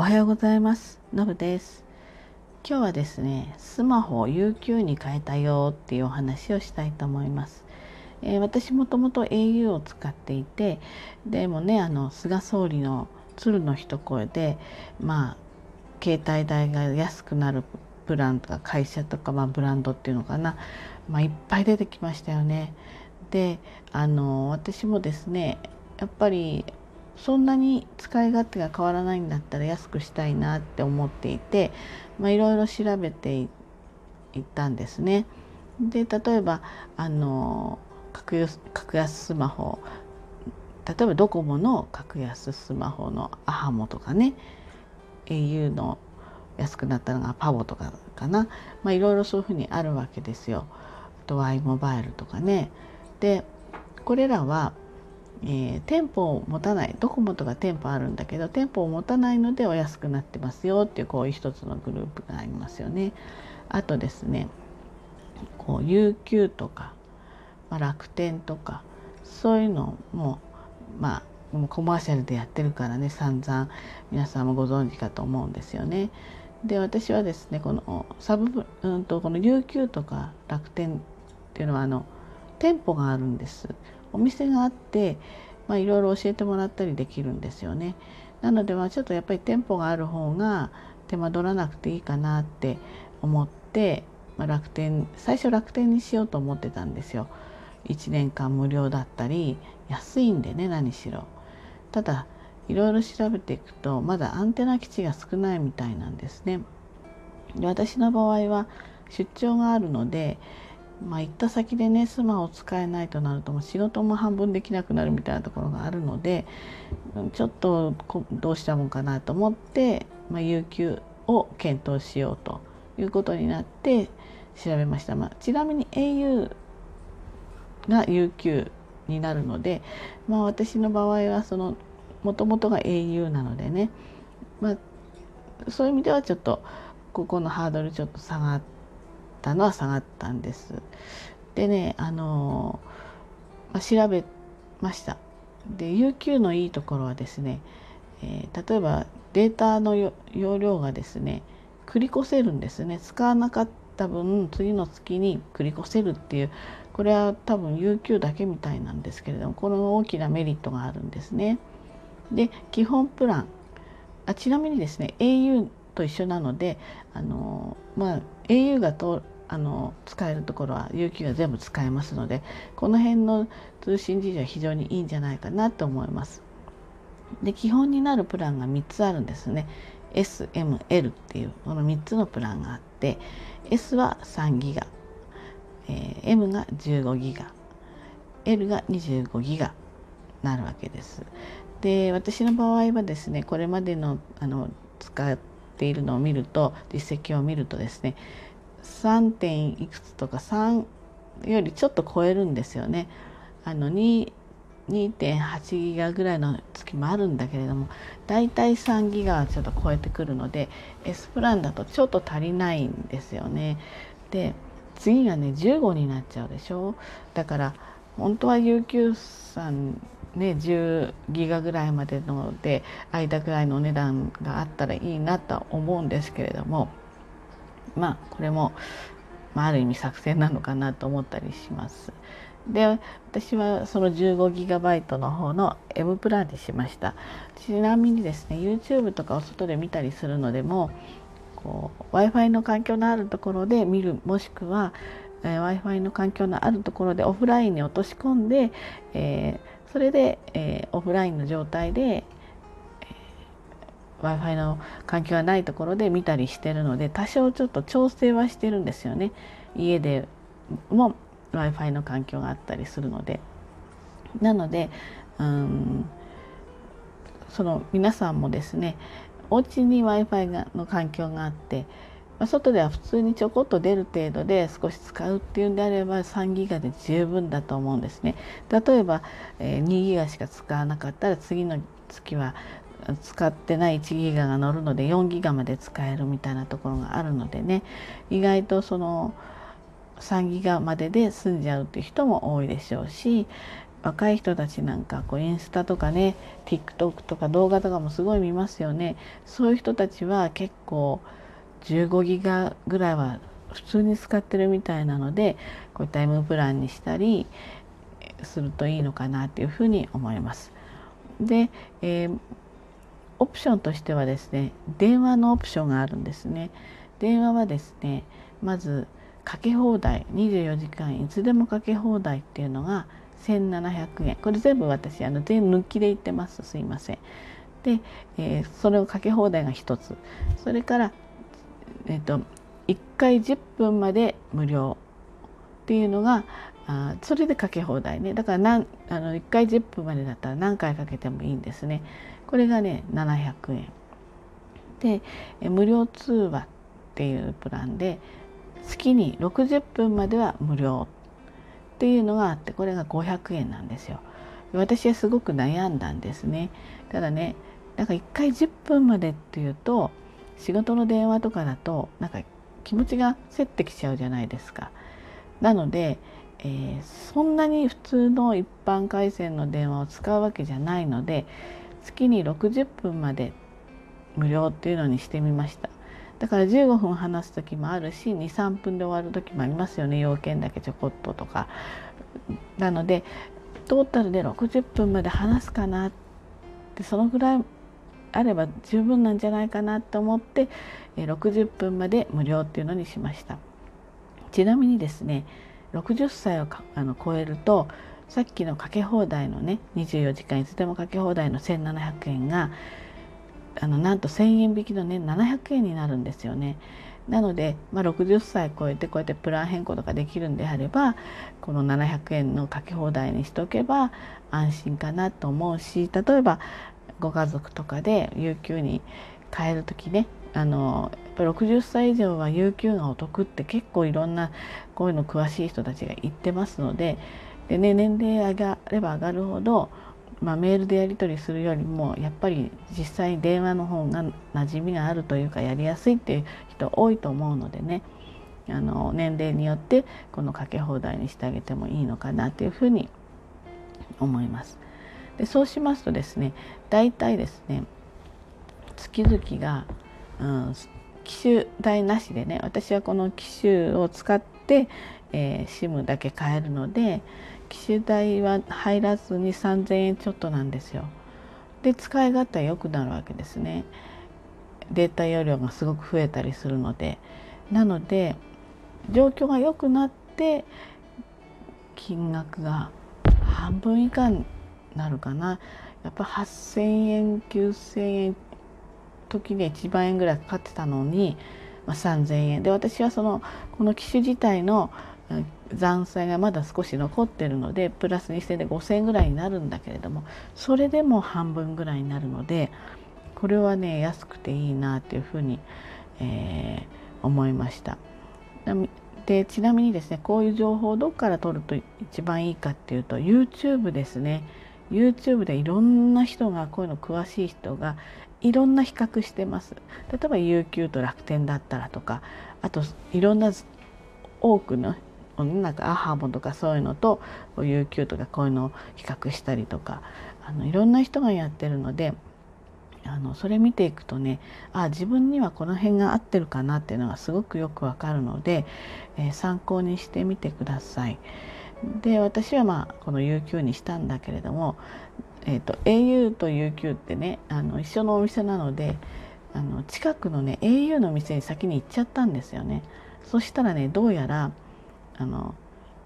おはようございます。のぶです。今日はですねスマホを UQ に変えたよっていうお話をしたいと思います、えー、私もともと au を使っていてでもねあの菅総理の鶴の一声でまあ携帯代が安くなるプランとか会社とか、まあ、ブランドっていうのかな、まあ、いっぱい出てきましたよね。であの私もですねやっぱりそんなに使い勝手が変わらないんだったら安くしたいなって思っていていろいろ調べていったんですね。で例えばあの格安スマホ例えばドコモの格安スマホのアハモとかね au の安くなったのがパボとかかな、まあ、いろいろそういうふうにあるわけですよ。あと Y モバイルとかね。でこれらはえー、店舗を持たないドコモとか店舗あるんだけど店舗を持たないのでお安くなってますよっていうこういう一つのグループがありますよね。あとですねこう UQ とか、まあ、楽天とかそういうのもまあコマーシャルでやってるからね散々皆さんもご存知かと思うんですよね。で私はですねこのサブうんとこの UQ とか楽天っていうのはあの店舗があるんです。お店があってまあ、いろいろ教えてもらったりできるんですよね。なのでまあちょっとやっぱり店舗がある方が手間取らなくていいかなって思って、まあ、楽天最初楽天にしようと思ってたんですよ。1年間無料だったり安いんでね何しろ。ただいろいろ調べていくとまだアンテナ基地が少ないみたいなんですね。で私の場合は出張があるのでまあ、行った先でねスマを使えないとなるともう仕事も半分できなくなるみたいなところがあるのでちょっとどうしたもんかなと思って、まあ、有給を検討しようということになって調べました、まあ、ちなみに au が有給になるので、まあ、私の場合はそのもともとが au なのでね、まあ、そういう意味ではちょっとここのハードルちょっと下がってったのは下がったんです。でねあの、まあ、調べました。で UQ のいいところはですね、えー、例えばデータの容量がですね繰り越せるんですね使わなかった分次の月に繰り越せるっていうこれは多分 UQ だけみたいなんですけれどもこの大きなメリットがあるんですね。で基本プランあちなみにですね au と一緒なのであの、まあ、au がとあの使えるところは UQ が全部使えますのでこの辺の通信事情は非常にいいんじゃないかなと思います。で基本になるプランが3つあるんですね。SML っていうこの3つのプランがあって S は3ギガ、えー、M が15ギガ L が25ギガなるわけです。で私の場合はですねこれまでのあの使っているのを見ると実績を見るとですね 3. 点いくつとか3よりちょっと超えるんですよね。あの2.8ギガぐらいの月もあるんだけれどもだいたい3ギガはちょっと超えてくるので S プランだとちょっと足りないんですよね。で次がね15になっちゃうでしょ？だから本当は UQ さんね10ギガぐらいまでので間ぐらいのお値段があったらいいなとは思うんですけれどもまあこれも、まあ、ある意味作戦なのかなと思ったりします。で私はその 15GB の方の M プランにしましたちなみにですね YouTube とかを外で見たりするのでも w i f i の環境のあるところで見るもしくは、え、w i f i の環境のあるところでオフラインに落とし込んで、えー、それで、えー、オフラインの状態で w i f i の環境がないところで見たりしてるので多少ちょっと調整はしてるんですよね。家でも w i f i の環境があったりするので。なのでうんその皆さんもですねお家に w i f i の環境があってま外では普通にちょこっと出る程度で少し使うっていうんであれば3ギガで十分だと思うんですね。例えば、え2ギガしか使わなかったら次の月は使ってない1ギガが乗るので4ギガまで使えるみたいなところがあるのでね意外とその3ギガまでで済んじゃうっていう人も多いでしょうし若い人たちなんかこうインスタとかね TikTok とか動画とかもすごい見ますよねそういう人たちは結構15ギガぐらいは普通に使ってるみたいなのでこういった M プランにしたりするといいのかなっていうふうに思います。で、えー、オプションとしてはですね電話のオプションがあるんですね。電話はですねまずかけ放題24時間いつでもかけ放題っていうのが1700円これ全部私あの全抜きで言ってますすいません。で、えー、それをかけ放題が1つそれから、えーと、1回10分まで無料っていうのがあそれでかけ放題ねだからなんあの1回10分までだったら何回かけてもいいんですねこれがね700円で無料通話っていうプランで月に60分までは無料っていうのがあってこれが500円なんですよ。私はすごく悩んだんですね。ただねなんか1回10分までっていうと仕事の電話とかだとなんか気持ちがせってきちゃうじゃないですか。なので、えー、そんなに普通の一般回線の電話を使うわけじゃないので月に60分まで無料っていうのにしてみました。だから15分話す時もあるし23分で終わる時もありますよね要件だけちょこっととか。なのでトータルで60分まで話すかなってそのぐらいあれば十分なんじゃないかなと思って60分まで無料っていうのにしましたちなみにですね60歳をあの超えるとさっきのかけ放題のね24時間いつでもかけ放題の1700円があのなんと1,000円引きのね700円になるんですよね。なので、まあ、60歳超えてこうやってプラン変更とかできるんであればこの700円のかけ放題にしておけば安心かなと思うし例えばご家族とかで有給に変える時ねあのやっぱり60歳以上は有給がお得って結構いろんなこういうの詳しい人たちが言ってますのでで、ね、年齢上がれば上がるほどまあ、メールでやり取りするよりもやっぱり実際電話の方が馴染みがあるというかやりやすいっていう人多いと思うのでねあの年齢によってこのかけ放題にしてあげてもいいのかなっていうふうに思います。でそうしますとですね大体ですね月々が、うん、機種代なしでね私はこの機種を使って、えー、SIM だけ買えるので機種代は入らずに3,000円ちょっとなんですよ。で使い勝手は良くなるわけですね。データ容量がすごく増えたりするのでなので状況が良くなって金額が半分以下になるかな。やっぱ8,000円9,000円時に1万円ぐらいかかってたのに、まあ、3,000円。で私はそのこの機種自体の残債がまだ少し残ってるのでプラスにしてで5,000円ぐらいになるんだけれどもそれでも半分ぐらいになるのでこれはね安くていいなっていうふうに、えー、思いました。でちなみにですねこういう情報をどこから取ると一番いいかっていうと YouTube ですね。YouTube でいろんな人がこういうの詳しい人がいろんな比較してます例えば UQ と楽天だったらとかあといろんな多くのなんかアハモとかそういうのと UQ とかこういうのを比較したりとかあのいろんな人がやってるのであのそれ見ていくとねあ自分にはこの辺が合ってるかなっていうのがすごくよくわかるので、えー、参考にしてみてください。で私はまあこの UQ にしたんだけれども、えーと、au と UQ ってねあの一緒のお店なのであの近くのね au の店に先に行っちゃったんですよね。そしたらねどうやらあの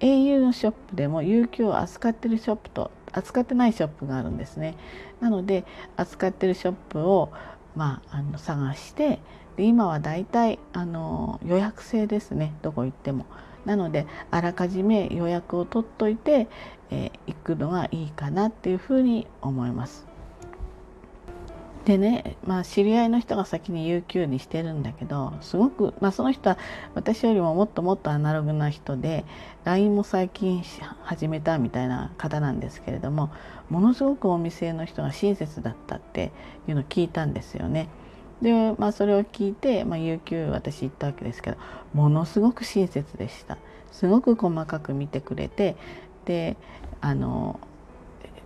au のショップでも UQ を扱ってるショップと扱ってないショップがあるんですね。なので扱ってるショップを、まあ、あの探してで今はだいあの予約制ですねどこ行っても。なのであらかじめ予約を取っといて、えー、行くのがいいかなっていうふうに思います。でね、まあ、知り合いの人が先に UQ にしてるんだけどすごく、まあ、その人は私よりももっともっとアナログな人で LINE も最近始めたみたいな方なんですけれどもものすごくお店の人が親切だったっていうのを聞いたんですよね。で、まあ、それを聞いて、まあ、有給私行ったわけですけどものすごく親切でした。すごく細かく見てくれてであの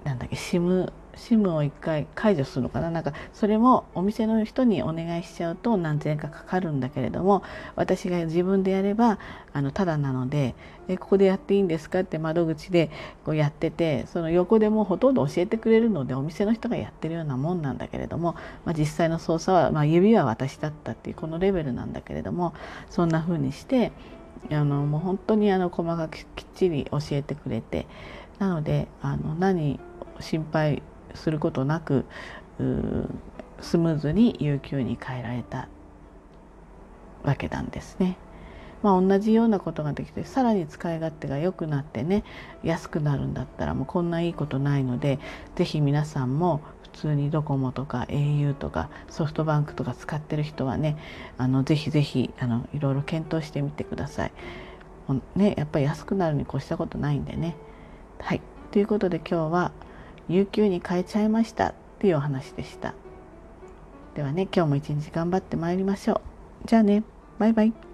なんだっけ SIM SIM を1回解除するのかな？なんかそれもお店の人にお願いしちゃうと何千円かかかるんだけれども私が自分でやればあのただなのでえここでやっていいんですか？って窓口でこうやっててその横でもほとんど教えてくれるのでお店の人がやってるようなもんなんだけれども、まあ、実際の操作は、まあ、指は私だったっていうこのレベルなんだけれどもそんな風にしてあのもう本当にあの細かくきっちり教えてくれてなのであの何心配することなくスムーズに有給に変えられたわけなんですね。まあ、同じようなことができてさらに使い勝手が良くなってね安くなるんだったらもうこんないいことないので是非皆さんも普通にドコモとか au とかソフトバンクとか使ってる人はねあのぜひぜひあのいろいろ検討してみてください。ね、やっぱり安くなるに越したことないんでね。はいということで今日は有給に変えちゃいましたっていうお話でした。ではね今日も一日頑張ってまいりましょう。じゃあねバイバイ。